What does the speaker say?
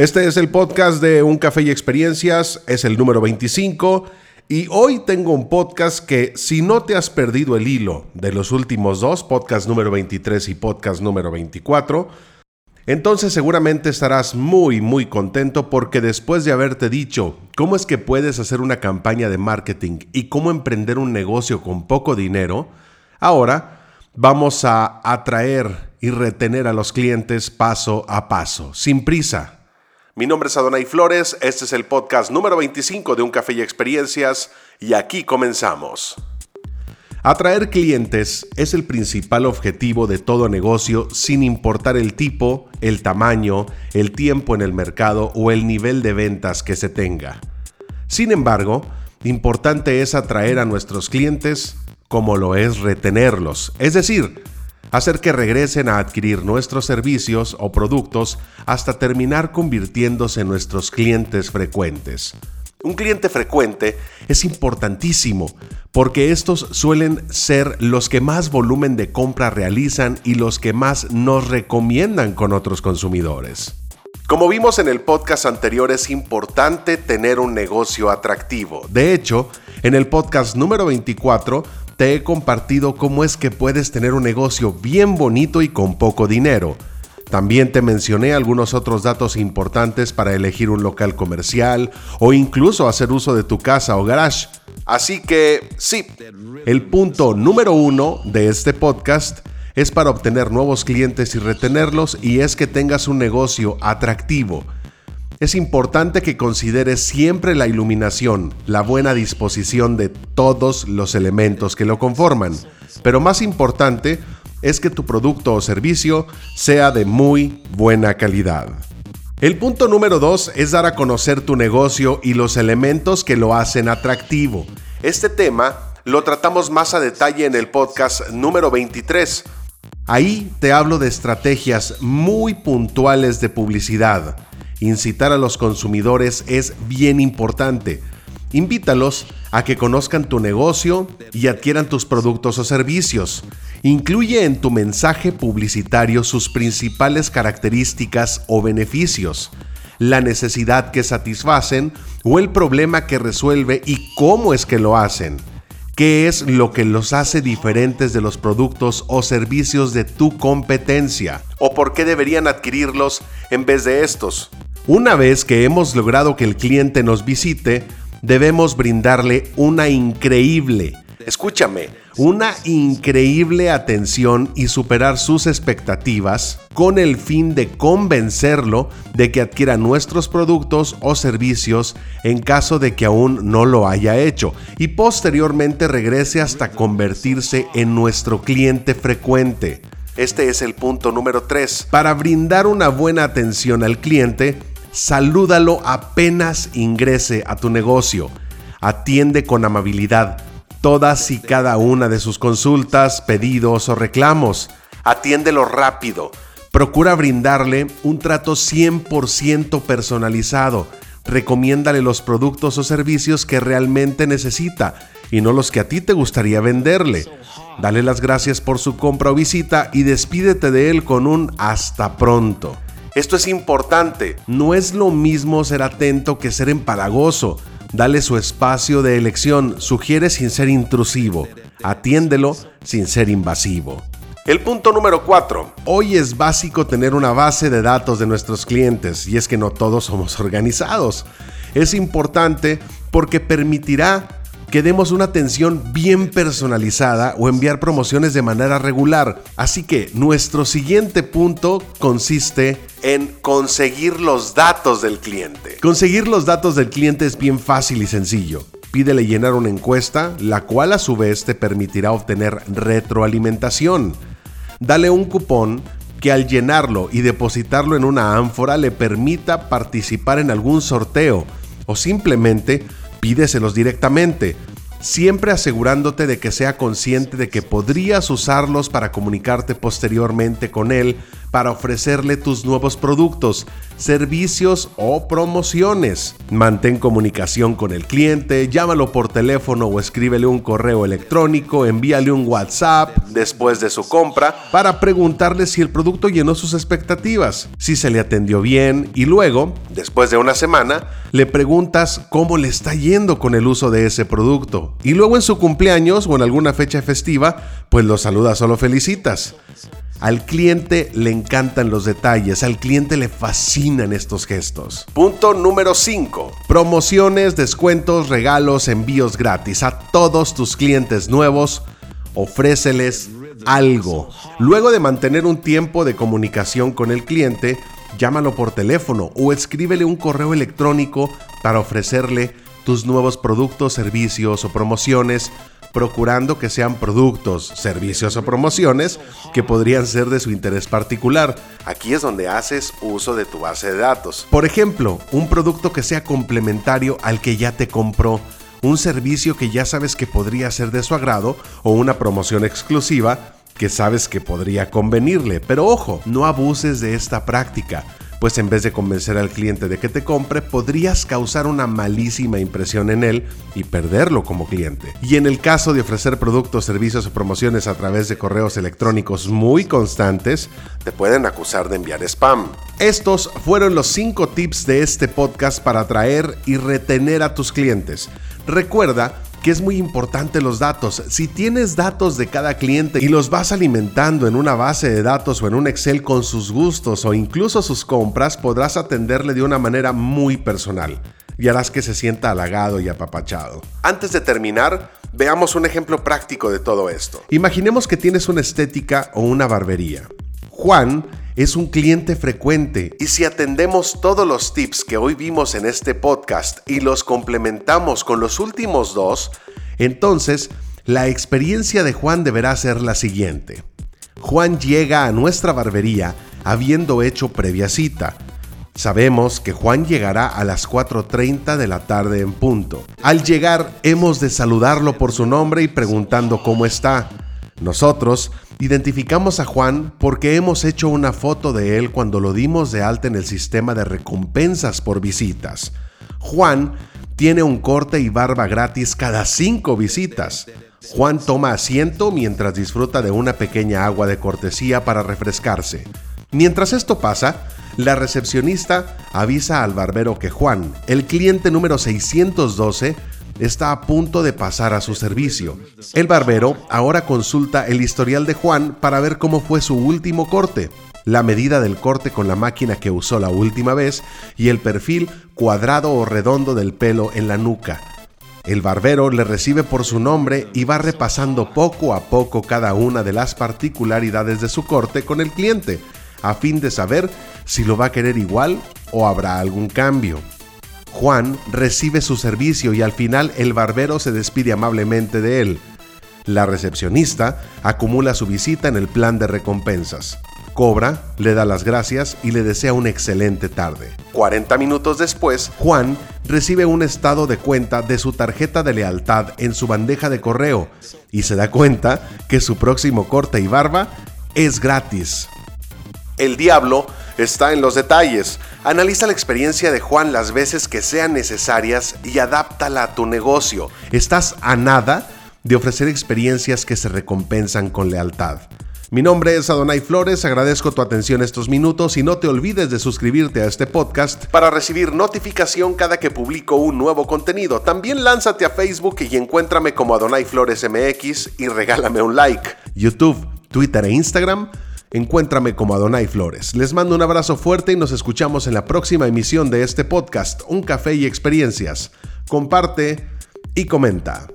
Este es el podcast de Un Café y Experiencias, es el número 25 y hoy tengo un podcast que si no te has perdido el hilo de los últimos dos, podcast número 23 y podcast número 24, entonces seguramente estarás muy muy contento porque después de haberte dicho cómo es que puedes hacer una campaña de marketing y cómo emprender un negocio con poco dinero, ahora vamos a atraer y retener a los clientes paso a paso, sin prisa, mi nombre es Adonai Flores, este es el podcast número 25 de Un Café y Experiencias y aquí comenzamos. Atraer clientes es el principal objetivo de todo negocio sin importar el tipo, el tamaño, el tiempo en el mercado o el nivel de ventas que se tenga. Sin embargo, importante es atraer a nuestros clientes como lo es retenerlos, es decir, hacer que regresen a adquirir nuestros servicios o productos hasta terminar convirtiéndose en nuestros clientes frecuentes. Un cliente frecuente es importantísimo porque estos suelen ser los que más volumen de compra realizan y los que más nos recomiendan con otros consumidores. Como vimos en el podcast anterior, es importante tener un negocio atractivo. De hecho, en el podcast número 24 te he compartido cómo es que puedes tener un negocio bien bonito y con poco dinero. También te mencioné algunos otros datos importantes para elegir un local comercial o incluso hacer uso de tu casa o garage. Así que sí, el punto número uno de este podcast es para obtener nuevos clientes y retenerlos y es que tengas un negocio atractivo es importante que consideres siempre la iluminación, la buena disposición de todos los elementos que lo conforman, pero más importante es que tu producto o servicio sea de muy buena calidad. El punto número 2 es dar a conocer tu negocio y los elementos que lo hacen atractivo. Este tema lo tratamos más a detalle en el podcast número 23. Ahí te hablo de estrategias muy puntuales de publicidad Incitar a los consumidores es bien importante. Invítalos a que conozcan tu negocio y adquieran tus productos o servicios. Incluye en tu mensaje publicitario sus principales características o beneficios, la necesidad que satisfacen o el problema que resuelve y cómo es que lo hacen. ¿Qué es lo que los hace diferentes de los productos o servicios de tu competencia? ¿O por qué deberían adquirirlos en vez de estos? Una vez que hemos logrado que el cliente nos visite, debemos brindarle una increíble, escúchame, una increíble atención y superar sus expectativas con el fin de convencerlo de que adquiera nuestros productos o servicios en caso de que aún no lo haya hecho y posteriormente regrese hasta convertirse en nuestro cliente frecuente. Este es el punto número 3. Para brindar una buena atención al cliente, Salúdalo apenas ingrese a tu negocio. Atiende con amabilidad todas y cada una de sus consultas, pedidos o reclamos. Atiéndelo rápido. Procura brindarle un trato 100% personalizado. Recomiéndale los productos o servicios que realmente necesita y no los que a ti te gustaría venderle. Dale las gracias por su compra o visita y despídete de él con un hasta pronto. Esto es importante. No es lo mismo ser atento que ser empalagoso. Dale su espacio de elección. Sugiere sin ser intrusivo. Atiéndelo sin ser invasivo. El punto número 4. Hoy es básico tener una base de datos de nuestros clientes y es que no todos somos organizados. Es importante porque permitirá que demos una atención bien personalizada o enviar promociones de manera regular. Así que nuestro siguiente punto consiste en conseguir los datos del cliente. Conseguir los datos del cliente es bien fácil y sencillo. Pídele llenar una encuesta, la cual a su vez te permitirá obtener retroalimentación. Dale un cupón que al llenarlo y depositarlo en una ánfora le permita participar en algún sorteo o simplemente pídeselos directamente, siempre asegurándote de que sea consciente de que podrías usarlos para comunicarte posteriormente con él para ofrecerle tus nuevos productos, servicios o promociones. Mantén comunicación con el cliente, llámalo por teléfono o escríbele un correo electrónico, envíale un WhatsApp después de su compra para preguntarle si el producto llenó sus expectativas, si se le atendió bien y luego, después de una semana, le preguntas cómo le está yendo con el uso de ese producto. Y luego en su cumpleaños o en alguna fecha festiva, pues lo saludas o lo felicitas. Al cliente le encantan los detalles, al cliente le fascinan estos gestos. Punto número 5. Promociones, descuentos, regalos, envíos gratis. A todos tus clientes nuevos, ofréceles algo. Luego de mantener un tiempo de comunicación con el cliente, llámalo por teléfono o escríbele un correo electrónico para ofrecerle tus nuevos productos, servicios o promociones procurando que sean productos, servicios o promociones que podrían ser de su interés particular. Aquí es donde haces uso de tu base de datos. Por ejemplo, un producto que sea complementario al que ya te compró, un servicio que ya sabes que podría ser de su agrado o una promoción exclusiva que sabes que podría convenirle. Pero ojo, no abuses de esta práctica pues en vez de convencer al cliente de que te compre, podrías causar una malísima impresión en él y perderlo como cliente. Y en el caso de ofrecer productos, servicios o promociones a través de correos electrónicos muy constantes, te pueden acusar de enviar spam. Estos fueron los 5 tips de este podcast para atraer y retener a tus clientes. Recuerda que es muy importante los datos. Si tienes datos de cada cliente y los vas alimentando en una base de datos o en un Excel con sus gustos o incluso sus compras, podrás atenderle de una manera muy personal y harás que se sienta halagado y apapachado. Antes de terminar, veamos un ejemplo práctico de todo esto. Imaginemos que tienes una estética o una barbería. Juan es un cliente frecuente y si atendemos todos los tips que hoy vimos en este podcast y los complementamos con los últimos dos, entonces la experiencia de Juan deberá ser la siguiente. Juan llega a nuestra barbería habiendo hecho previa cita. Sabemos que Juan llegará a las 4.30 de la tarde en punto. Al llegar hemos de saludarlo por su nombre y preguntando cómo está. Nosotros Identificamos a Juan porque hemos hecho una foto de él cuando lo dimos de alta en el sistema de recompensas por visitas. Juan tiene un corte y barba gratis cada cinco visitas. Juan toma asiento mientras disfruta de una pequeña agua de cortesía para refrescarse. Mientras esto pasa, la recepcionista avisa al barbero que Juan, el cliente número 612, está a punto de pasar a su servicio. El barbero ahora consulta el historial de Juan para ver cómo fue su último corte, la medida del corte con la máquina que usó la última vez y el perfil cuadrado o redondo del pelo en la nuca. El barbero le recibe por su nombre y va repasando poco a poco cada una de las particularidades de su corte con el cliente, a fin de saber si lo va a querer igual o habrá algún cambio. Juan recibe su servicio y al final el barbero se despide amablemente de él. La recepcionista acumula su visita en el plan de recompensas. Cobra, le da las gracias y le desea una excelente tarde. 40 minutos después, Juan recibe un estado de cuenta de su tarjeta de lealtad en su bandeja de correo y se da cuenta que su próximo corte y barba es gratis. El diablo está en los detalles. Analiza la experiencia de Juan las veces que sean necesarias y adáptala a tu negocio. Estás a nada de ofrecer experiencias que se recompensan con lealtad. Mi nombre es Adonai Flores, agradezco tu atención estos minutos y no te olvides de suscribirte a este podcast para recibir notificación cada que publico un nuevo contenido. También lánzate a Facebook y encuéntrame como Adonai Flores MX y regálame un like. YouTube, Twitter e Instagram Encuéntrame como Adonai Flores. Les mando un abrazo fuerte y nos escuchamos en la próxima emisión de este podcast, Un Café y Experiencias. Comparte y comenta.